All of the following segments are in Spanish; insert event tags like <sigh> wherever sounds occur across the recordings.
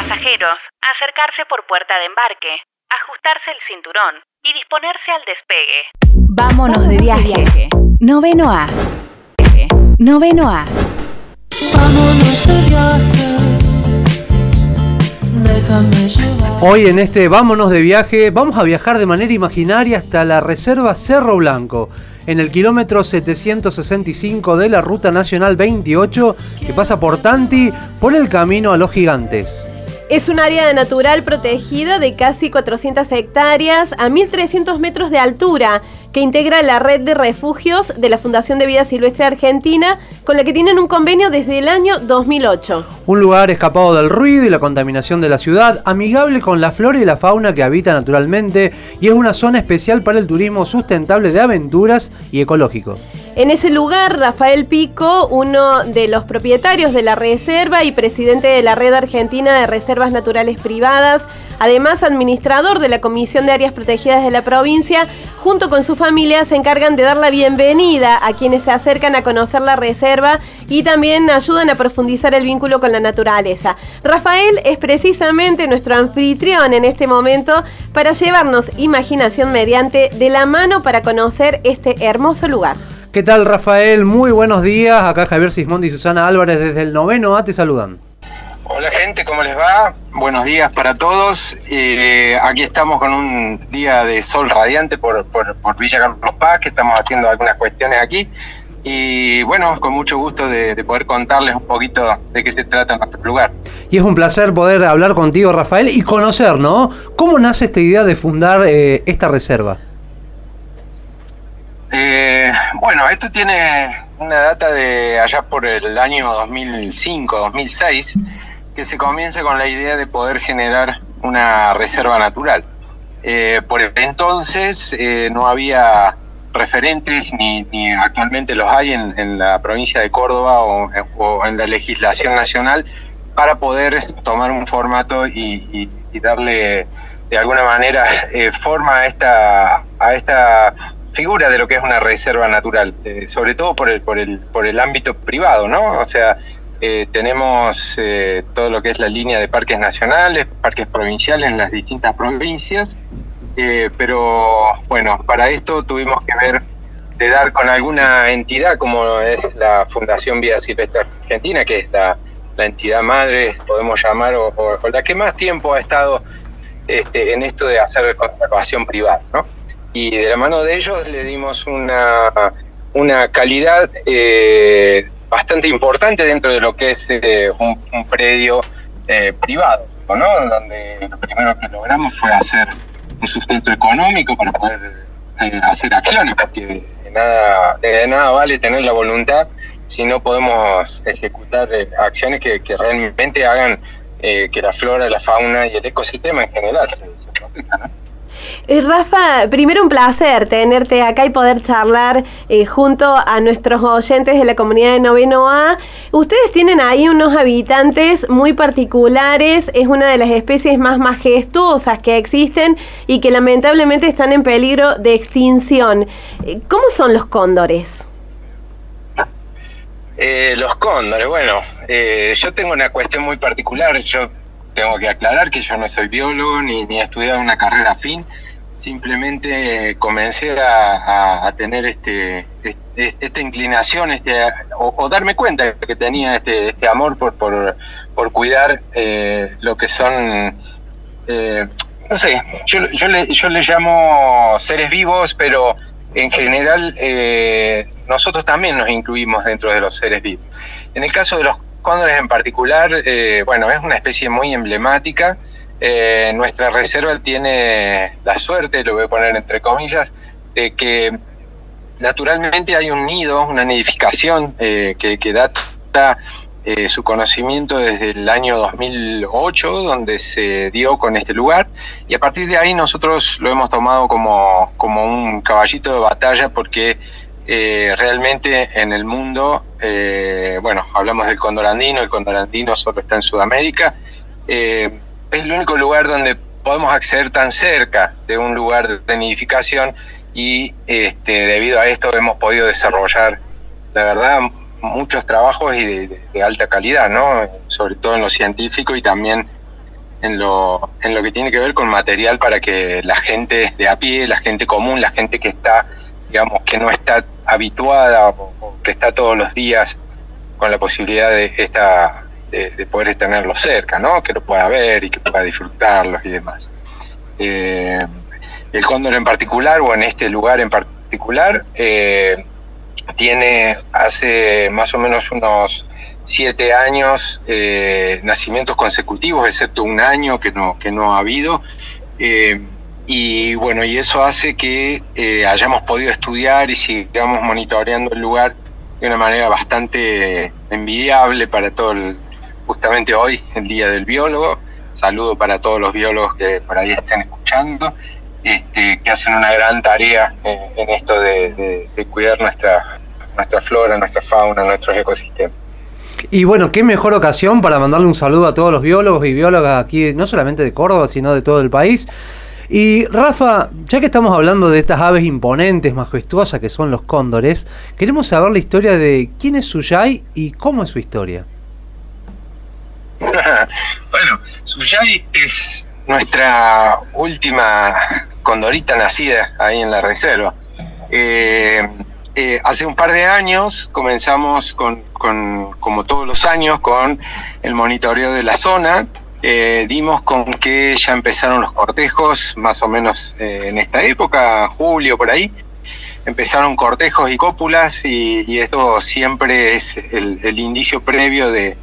Pasajeros, acercarse por puerta de embarque, ajustarse el cinturón y disponerse al despegue. Vámonos de viaje. Noveno A. Noveno A. Vámonos de viaje. Déjame llevar. Hoy en este Vámonos de viaje vamos a viajar de manera imaginaria hasta la Reserva Cerro Blanco, en el kilómetro 765 de la Ruta Nacional 28 que pasa por Tanti por el camino a los gigantes. Es un área natural protegida de casi 400 hectáreas a 1.300 metros de altura que integra la red de refugios de la Fundación de Vida Silvestre Argentina con la que tienen un convenio desde el año 2008. Un lugar escapado del ruido y la contaminación de la ciudad, amigable con la flora y la fauna que habita naturalmente y es una zona especial para el turismo sustentable de aventuras y ecológico. En ese lugar, Rafael Pico, uno de los propietarios de la reserva y presidente de la Red Argentina de Reservas Naturales Privadas, además administrador de la Comisión de Áreas Protegidas de la provincia, junto con su familia se encargan de dar la bienvenida a quienes se acercan a conocer la reserva y también ayudan a profundizar el vínculo con la naturaleza. Rafael es precisamente nuestro anfitrión en este momento para llevarnos imaginación mediante de la mano para conocer este hermoso lugar. ¿Qué tal Rafael? Muy buenos días. Acá Javier Sismondi y Susana Álvarez desde el noveno A te saludan. Hola gente, ¿cómo les va? Buenos días para todos. Eh, aquí estamos con un día de sol radiante por, por, por Villa Carlos Paz, que estamos haciendo algunas cuestiones aquí. Y bueno, con mucho gusto de, de poder contarles un poquito de qué se trata nuestro lugar. Y es un placer poder hablar contigo Rafael y conocer, ¿no? ¿Cómo nace esta idea de fundar eh, esta reserva? Eh, bueno, esto tiene una data de allá por el año 2005, 2006, que se comienza con la idea de poder generar una reserva natural. Eh, por entonces eh, no había referentes, ni, actualmente los hay en, la provincia de Córdoba o, en la legislación nacional, para poder tomar un formato y darle de alguna manera eh, forma a esta, a esta figura de lo que es una reserva natural, eh, sobre todo por el, por, el, por el ámbito privado, ¿no? O sea, eh, tenemos eh, todo lo que es la línea de parques nacionales, parques provinciales en las distintas provincias, eh, pero bueno, para esto tuvimos que ver de dar con alguna entidad como es la Fundación Vida Silvestre Argentina, que es la, la entidad madre, podemos llamar, o, o, la que más tiempo ha estado este, en esto de hacer conservación privada, ¿no? Y de la mano de ellos le dimos una, una calidad eh, bastante importante dentro de lo que es eh, un, un, predio eh, privado, ¿no? donde lo primero que logramos fue hacer un sustento económico para poder eh, hacer acciones, porque de nada, nada vale tener la voluntad si no podemos ejecutar eh, acciones que, realmente hagan que la flora, la fauna y el ecosistema en general se, se. Eh, Rafa, primero un placer tenerte acá y poder charlar eh, junto a nuestros oyentes de la comunidad de Noveno A. Ustedes tienen ahí unos habitantes muy particulares, es una de las especies más majestuosas que existen y que lamentablemente están en peligro de extinción. Eh, ¿Cómo son los cóndores? Los cóndores, bueno, yo tengo una cuestión muy particular, yo tengo que aclarar que yo no soy biólogo ni, ni he estudiado una carrera afín, simplemente comencé a, a, tener este, este, esta inclinación este, o, o, darme cuenta que tenía este, este amor por, por, por cuidar eh, lo que son, eh, no sé, yo, yo, le, yo le llamo seres vivos, pero en general eh, nosotros también nos incluimos dentro de los seres vivos. En el caso de los cóndores en particular, eh, bueno, es una especie muy emblemática. Eh, nuestra reserva tiene la suerte, lo voy a poner entre comillas, de que naturalmente hay un nido, una nidificación eh, que, que, data su conocimiento desde el año 2008, donde se dio con este lugar, y a partir de ahí nosotros lo hemos tomado como, como un caballito de batalla porque eh, realmente en el mundo, eh, bueno, hablamos del condorandino, el condorandino solo está en Sudamérica, eh, es el único lugar donde podemos acceder tan cerca de un lugar de nidificación y este, debido a esto hemos podido desarrollar, la verdad, muchos trabajos y de, de, alta calidad, ¿no? Sobre todo en lo científico y también en lo, en lo que tiene que ver con material para que la gente de a pie, la gente común, la gente que está, digamos, que no está habituada o, que está todos los días con la posibilidad de esta de, de poder tenerlos cerca, ¿no? Que lo pueda ver y que pueda disfrutarlos y demás. Eh, el cóndor en particular, o en este lugar en particular, eh, tiene hace más o menos unos siete años eh, nacimientos consecutivos, excepto un año que no, que no ha habido. Y bueno, y eso hace que eh, hayamos podido estudiar y sigamos monitoreando el lugar de una manera bastante envidiable para todo el, justamente hoy, el Día del Biólogo. Saludo para todos los biólogos que por ahí estén escuchando, este, que hacen una gran tarea en, esto de, de, de cuidar nuestra, nuestra flora, nuestra fauna, nuestros ecosistemas. Y bueno, qué mejor ocasión para mandarle un saludo a todos los biólogos y biólogas aquí, no solamente de Córdoba, sino de todo el país. Y Rafa, ya que estamos hablando de estas aves imponentes, majestuosas que son los cóndores, queremos saber la historia de quién es Suyay y cómo es su historia. <laughs> bueno, Suyay es nuestra última condorita nacida ahí en la reserva. Eh, eh, hace un par de años comenzamos con, con, como todos los años, con el monitoreo de la zona. Eh, dimos con que ya empezaron los cortejos, más o menos eh, en esta época, julio por ahí. Empezaron cortejos y cópulas y, esto siempre es el, indicio previo de,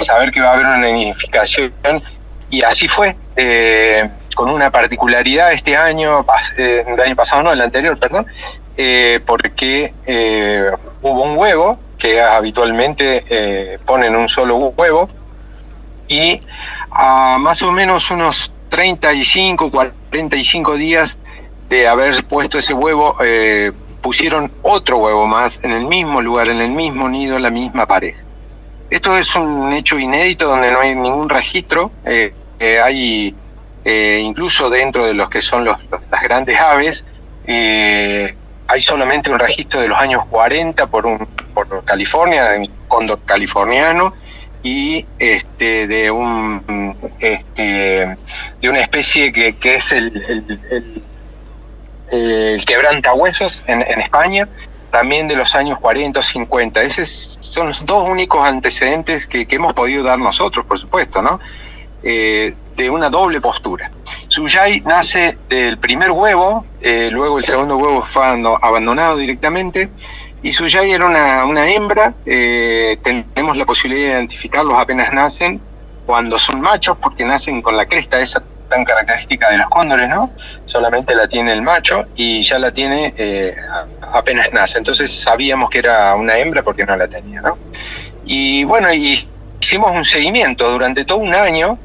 saber que va a haber una nidificación. Y así fue, eh, con una particularidad este año, el año pasado no, el anterior, perdón, porque hubo un huevo que habitualmente ponen un solo huevo y a más o menos unos 35, 45 días de haber puesto ese huevo, eh, pusieron otro huevo más en el mismo lugar, en el mismo nido, la misma pareja. Esto es un hecho inédito donde no hay ningún registro, eh, hay incluso dentro de los que son los, las grandes aves, hay solamente un registro de los años 40 por, un, por California, un cóndor californiano, y este, de un este, de una especie que, que es el, el, el, el quebrantahuesos en, en, España, también de los años 40 o 50. Esos son los dos únicos antecedentes que, que hemos podido dar nosotros, por supuesto, ¿no? Eh, de una doble postura. Suyay nace del primer huevo, eh, luego el segundo huevo fue abandonado directamente, y Suyay era una, una hembra, eh, tenemos la posibilidad de identificarlos apenas nacen, cuando son machos, porque nacen con la cresta esa tan característica de los cóndores, ¿no? Solamente la tiene el macho y ya la tiene eh, apenas nace. Entonces sabíamos que era una hembra porque no la tenía, ¿no? Y bueno, y hicimos un seguimiento durante todo un año,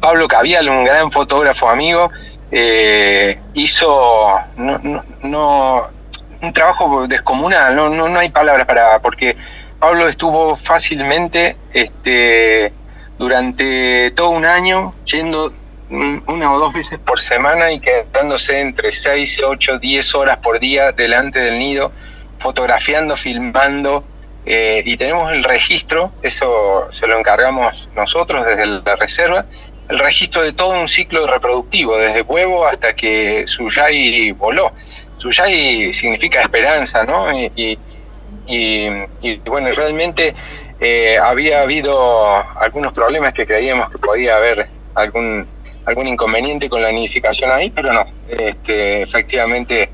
Pablo Cavial, un gran fotógrafo amigo, eh, hizo no, no, no, un trabajo descomunal, no, no, no hay palabras para, porque Pablo estuvo fácilmente este, durante todo un año yendo una o dos veces por semana y quedándose entre 6, 8, 10 horas por día delante del nido, fotografiando, filmando, eh, y tenemos el registro, eso se lo encargamos nosotros desde la reserva, el registro de todo un ciclo reproductivo, desde huevo hasta que Suyay voló. Suyay significa esperanza, ¿no? Y, y, bueno, realmente eh, había habido algunos problemas que creíamos que podía haber algún algún inconveniente con la nidificación ahí, pero no. Este, efectivamente,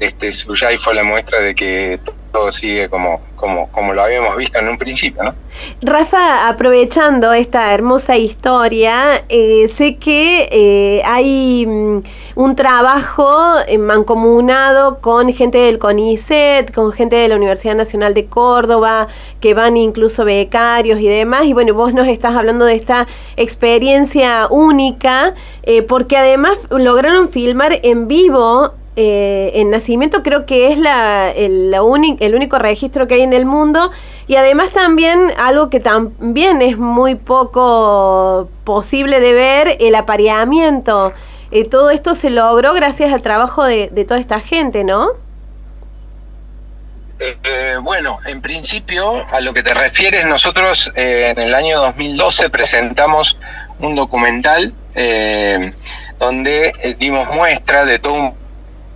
este Suyay fue la muestra de que todo sigue como, como, como lo habíamos visto en un principio, ¿no? Rafa, aprovechando esta hermosa historia, eh, sé que eh, hay um, un trabajo mancomunado con gente del CONICET, con gente de la Universidad Nacional de Córdoba, que van incluso becarios y demás, y bueno, vos nos estás hablando de esta experiencia única, eh, porque además lograron filmar en vivo eh, en nacimiento creo que es la, el, la el único registro que hay en el mundo y además también algo que también es muy poco posible de ver, el apareamiento. Eh, todo esto se logró gracias al trabajo de, toda esta gente, ¿no? Eh, eh, bueno, en principio, a lo que te refieres, nosotros en el año 2012 presentamos un documental eh, donde dimos muestra de todo un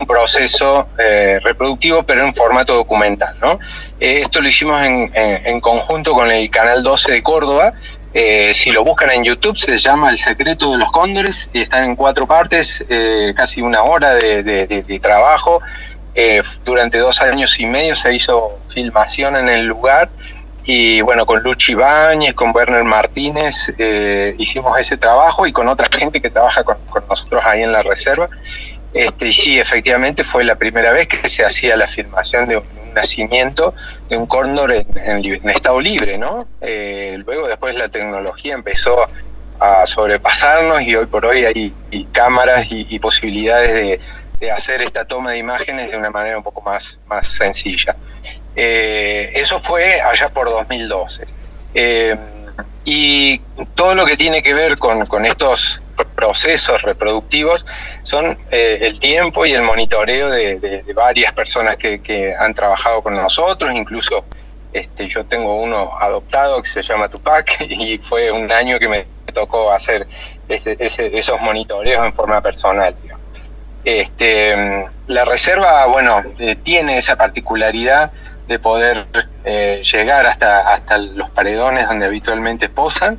un proceso eh, reproductivo, pero en formato documental. ¿no? Eh, esto lo hicimos en, en- en conjunto con el Canal 12 de Córdoba. Eh, si lo buscan en YouTube, se llama El secreto de los cóndores y están en cuatro partes, eh, casi una hora de, de- de- de trabajo. Eh, durante dos años y medio se hizo filmación en el lugar y bueno, con Luchi Ibáñez, con Werner Martínez, eh, hicimos ese trabajo y con otra gente que trabaja con, con nosotros ahí en la reserva. Este, y sí, efectivamente fue la primera vez que se hacía la filmación de un nacimiento de un cóndor en, estado libre, ¿no? Eh, luego después la tecnología empezó a sobrepasarnos y hoy por hoy hay cámaras y, posibilidades de, de hacer esta toma de imágenes de una manera un poco más, más sencilla. Eh, eso fue allá por 2012. Eh, y todo lo que tiene que ver con, con estos procesos reproductivos son eh, el tiempo y el monitoreo de, varias personas que, han trabajado con nosotros, incluso este, yo tengo uno adoptado que se llama Tupac <laughs> y fue un año que me tocó hacer ese- ese- esos monitoreos en forma personal. Este, la reserva, bueno, eh, tiene esa particularidad de poder eh, llegar hasta, hasta los paredones donde habitualmente posan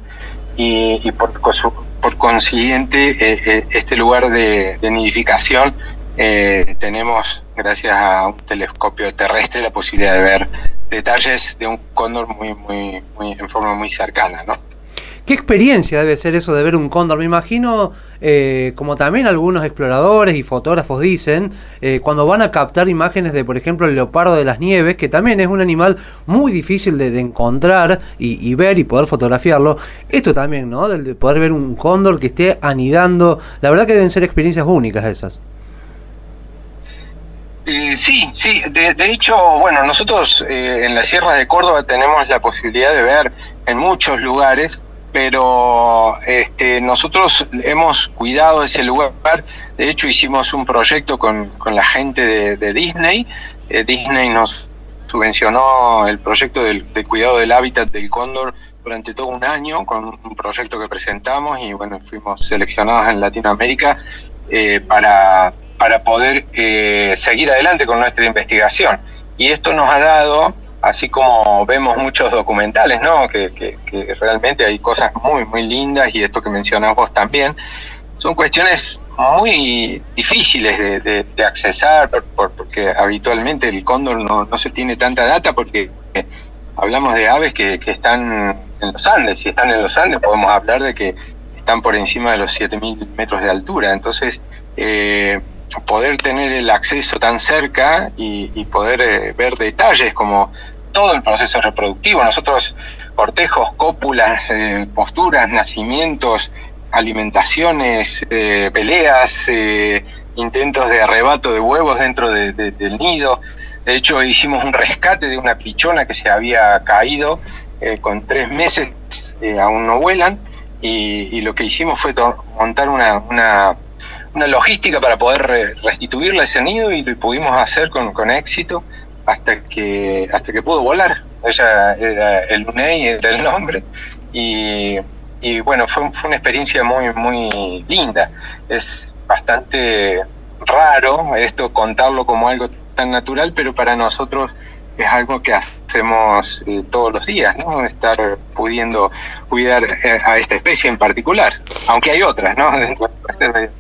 y, y por, por consiguiente eh, eh, este lugar de, nidificación eh, tenemos, gracias a un telescopio terrestre, la posibilidad de ver detalles de un cóndor muy, muy, muy en forma muy cercana, ¿no? ¿Qué experiencia debe ser eso de ver un cóndor? Me imagino, eh, como también algunos exploradores y fotógrafos dicen, eh, cuando van a captar imágenes de, por ejemplo, el leopardo de las nieves, que también es un animal muy difícil de, de encontrar y, ver y poder fotografiarlo. Esto también, ¿no? Del de poder ver un cóndor que esté anidando. La verdad que deben ser experiencias únicas esas. Eh, sí, sí. De, de hecho, bueno, nosotros eh, en la Sierra de Córdoba tenemos la posibilidad de ver en muchos lugares, pero este, nosotros hemos cuidado ese lugar. De hecho, hicimos un proyecto con, con la gente de, Disney. Eh, Disney nos subvencionó el proyecto del, de cuidado del hábitat del cóndor durante todo un año con un proyecto que presentamos y bueno, fuimos seleccionados en Latinoamérica eh, para, para poder eh, seguir adelante con nuestra investigación. Y esto nos ha dado, así como vemos muchos documentales, ¿no? que, realmente hay cosas muy, muy lindas y esto que mencionas vos también, son cuestiones muy difíciles de, accesar por, por- porque habitualmente el cóndor no, no se tiene tanta data porque eh, hablamos de aves que, que están en los Andes. Si están en los Andes podemos hablar de que están por encima de los 7.000 metros de altura. Entonces, eh, poder tener el acceso tan cerca y, poder eh, ver detalles como todo el proceso reproductivo. Nosotros, cortejos, cópulas, eh, posturas, nacimientos, alimentaciones, eh, peleas, intentos de arrebato de huevos dentro de- de- del nido. De hecho, hicimos un rescate de una pichona que se había caído con tres meses, aún no vuelan, y, lo que hicimos fue montar una, una logística para poder re- restituirle ese nido y lo pudimos hacer con, con éxito hasta que hasta que pudo volar. Ella era el UNEI, era el nombre, y, y bueno, fue, fue una experiencia muy, muy linda. Es bastante raro esto contarlo como algo tan natural, pero para nosotros es algo que hacemos eh, todos los días, ¿no? Estar pudiendo cuidar eh, a esta especie en particular, aunque hay otras, ¿no? <laughs>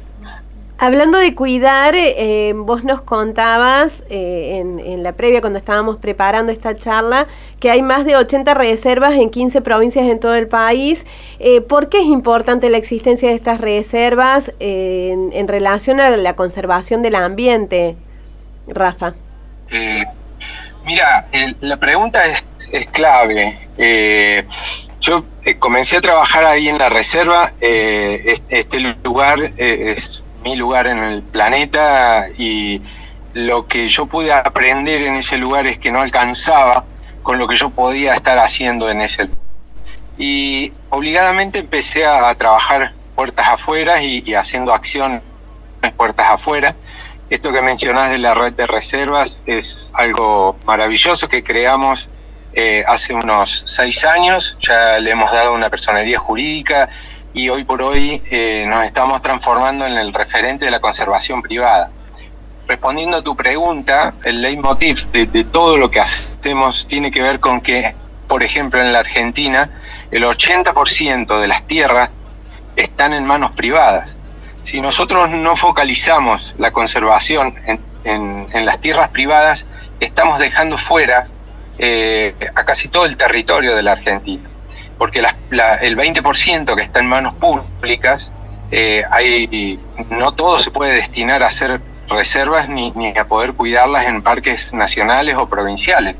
Hablando de cuidar, eh, vos nos contabas eh, en, la previa cuando estábamos preparando esta charla que hay más de 80 reservas en 15 provincias en todo el país. Eh, ¿Por qué es importante la existencia de estas reservas eh, en, relación a la conservación del ambiente, Rafa? Eh, mira, la pregunta es, es clave. Eh, yo eh, comencé a trabajar ahí en la reserva. eh, es- este lugar eh, es mi lugar en el planeta y lo que yo pude aprender en ese lugar es que no alcanzaba con lo que yo podía estar haciendo en ese lugar. Y obligadamente empecé a, trabajar puertas afuera y, y haciendo acciones puertas afuera. Esto que mencionás de la red de reservas es algo maravilloso que creamos eh, hace unos seis años. Ya le hemos dado una personería jurídica y hoy por hoy eh, nos estamos transformando en el referente de la conservación privada. Respondiendo a tu pregunta, el leitmotiv de, todo lo que hacemos tiene que ver con que, por ejemplo, en la Argentina, el 80% de las tierras están en manos privadas. Si nosotros no focalizamos la conservación en las tierras privadas, estamos dejando fuera eh, a casi todo el territorio de la Argentina. Porque las- la- el 20% que está en manos públicas, eh, no todo se puede destinar a hacer reservas ni, a poder cuidarlas en parques nacionales o provinciales.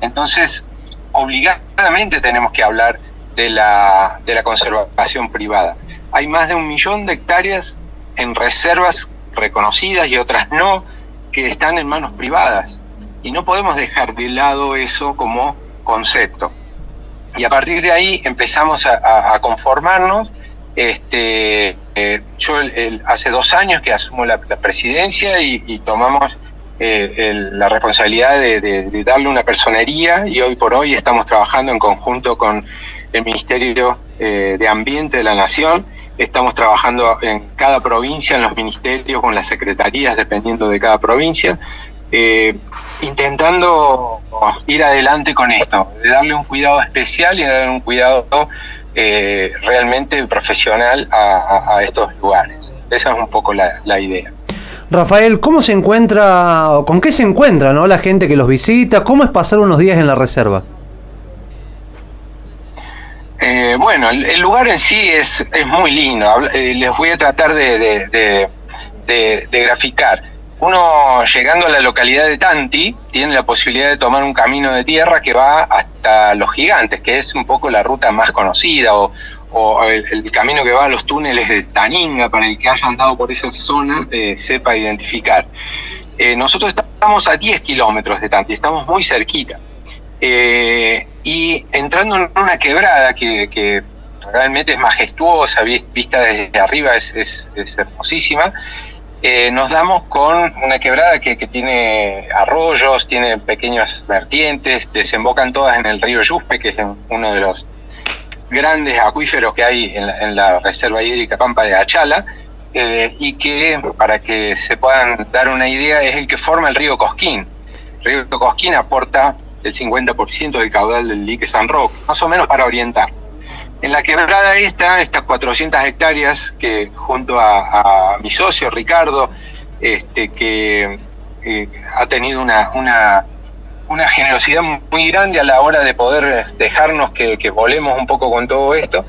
Entonces, obligadamente tenemos que hablar la, de la conservación privada. Hay más de un millón de hectáreas en reservas reconocidas y otras no, que están en manos privadas. Y no podemos dejar de lado eso como concepto. Y a partir de ahí empezamos a, conformarnos. Este, eh, yo hace dos años que asumo la, presidencia y, tomamos eh, la responsabilidad de darle una personería y hoy por hoy estamos trabajando en conjunto con el Ministerio eh, de Ambiente de la Nación. Estamos trabajando en cada provincia, en los ministerios, con las secretarías, dependiendo de cada provincia, eh, intentando ir adelante con esto, de darle un cuidado especial y darle un cuidado eh, realmente profesional a, estos lugares. Esa es un poco la, la idea. Rafael, ¿cómo se encuentra, o con qué se encuentra ¿no? la gente que los visita? ¿Cómo es pasar unos días en la reserva? Eh, bueno, el, el lugar en sí es, es muy lindo. Habla- eh, les voy a tratar de, de- de- de- de graficar. Uno llegando a la localidad de Tanti tiene la posibilidad de tomar un camino de tierra que va hasta Los Gigantes, que es un poco la ruta más conocida, o, el, camino que va a los túneles de Taninga, para el que haya andado por esa zona, eh, sepa identificar. Eh, nosotros estamos a 10 kilómetros de Tanti, estamos muy cerquita. Eh, y entrando en una quebrada que, realmente es majestuosa, vi- vista desde arriba es hermosísima, eh, nos damos con una quebrada que, que tiene arroyos, tiene pequeños vertientes, desembocan todas en el río Yuspe, que es uno de los grandes acuíferos que hay en la, en la Reserva Hídrica Pampa de Achala, eh, y que, para que se puedan dar una idea, es el que forma el río Cosquín. El río Cosquín aporta el 50% del caudal del dique San Roque, más o menos para orientar. En la quebrada esta, estas 400 hectáreas que junto a, mi socio Ricardo, este, que eh, ha tenido una, una, generosidad muy grande a la hora de poder dejarnos que, que volemos un poco con todo esto,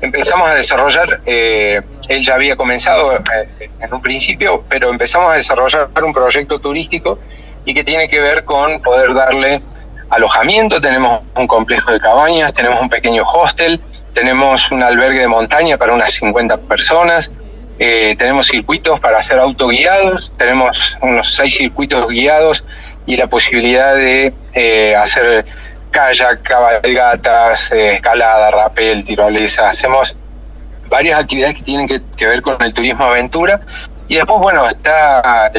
empezamos a desarrollar, eh, él ya había comenzado eh, en un principio, pero empezamos a desarrollar un proyecto turístico y que tiene que ver con poder darle alojamiento, tenemos un complejo de cabañas, tenemos un pequeño hostel, tenemos un albergue de montaña para unas 50 personas, eh, tenemos circuitos para hacer autoguiados, tenemos unos seis circuitos guiados y la posibilidad de eh, hacer kayak, cabalgatas, eh, escalada, rappel, tirolesa. Hacemos varias actividades que tienen que, ver con el turismo aventura. Y después, bueno, está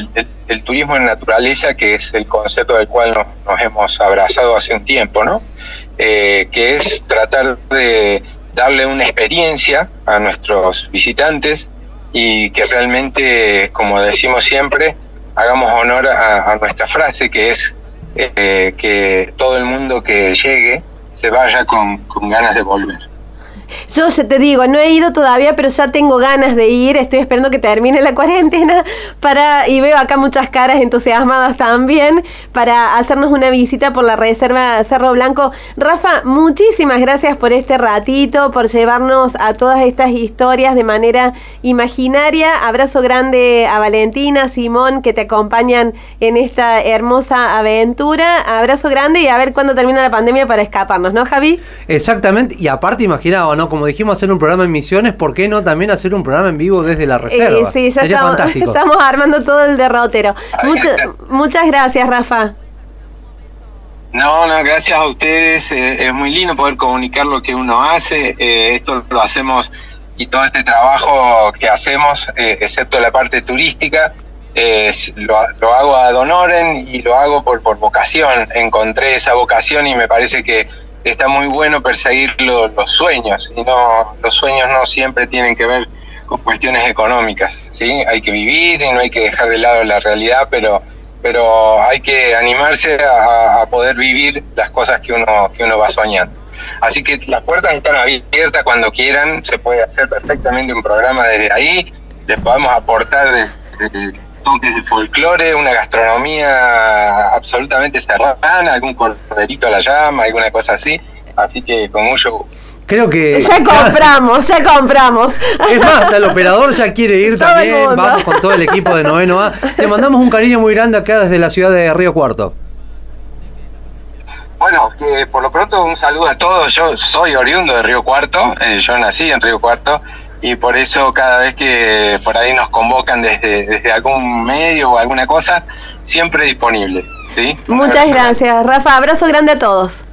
el, turismo en naturaleza, que es el concepto del cual nos, nos hemos abrazado hace un tiempo, ¿no? Que es tratar de darle una experiencia a nuestros visitantes y que realmente, como decimos siempre, hagamos honor a, nuestra frase, que es eh, que todo el mundo que llegue se vaya con ganas de volver. Yo ya te digo, no he ido todavía, pero ya tengo ganas de ir. Estoy esperando que termine la <laughs> cuarentena para y veo acá muchas caras entusiasmadas también para hacernos una visita por la reserva Cerro Blanco. Rafa, muchísimas gracias por este ratito, por llevarnos a todas estas historias de manera imaginaria. Abrazo grande a Valentina, Simón, que te acompañan en esta hermosa aventura. Abrazo grande y a ver cuándo termina la pandemia para escaparnos, ¿no, Javi? Exactamente, y aparte imaginaba, ¿no? Como dijimos hacer un programa en Misiones, ¿por qué no también hacer un programa en vivo desde la reserva? Eh, sí, ya Sería estamos, fantástico. <laughs> estamos armando todo el derrotero. Está. muchas gracias, Rafa. No, no, gracias a ustedes. eh, es muy lindo poder comunicar lo que uno hace. eh, esto lo hacemos y todo este trabajo que hacemos, eh, excepto la parte turística, eh, lo, lo hago ad honorem y lo hago por, por vocación. Encontré esa vocación y me parece que está muy bueno perseguir lo- los sueños, y no los sueños no siempre tienen que ver con cuestiones económicas, ¿sí? Hay que vivir y no hay que dejar de lado la realidad, pero pero hay que animarse a, poder vivir las cosas que uno que uno va soñando. Así que las puertas están abiertas cuando quieran, se puede hacer perfectamente un programa desde ahí, les podemos aportar desde toques de folclore, una gastronomía absolutamente serrana, algún corderito a la llama, alguna cosa así. Así que con mucho Creo que. Ya compramos, ya compramos. Es más, hasta el operador ya quiere ir <laughs> Todo también. Vamos con todo el equipo de Noveno A. Te mandamos un cariño muy grande acá desde la ciudad de Río Cuarto. Bueno, que por lo pronto un saludo a todos. Yo soy oriundo de Río Cuarto, eh, yo nací en Río Cuarto y por eso cada vez que por ahí nos convocan desde, desde algún medio o alguna cosa, siempre disponible. ¿sí? Muchas gracias, Rafa. Abrazo grande a todos.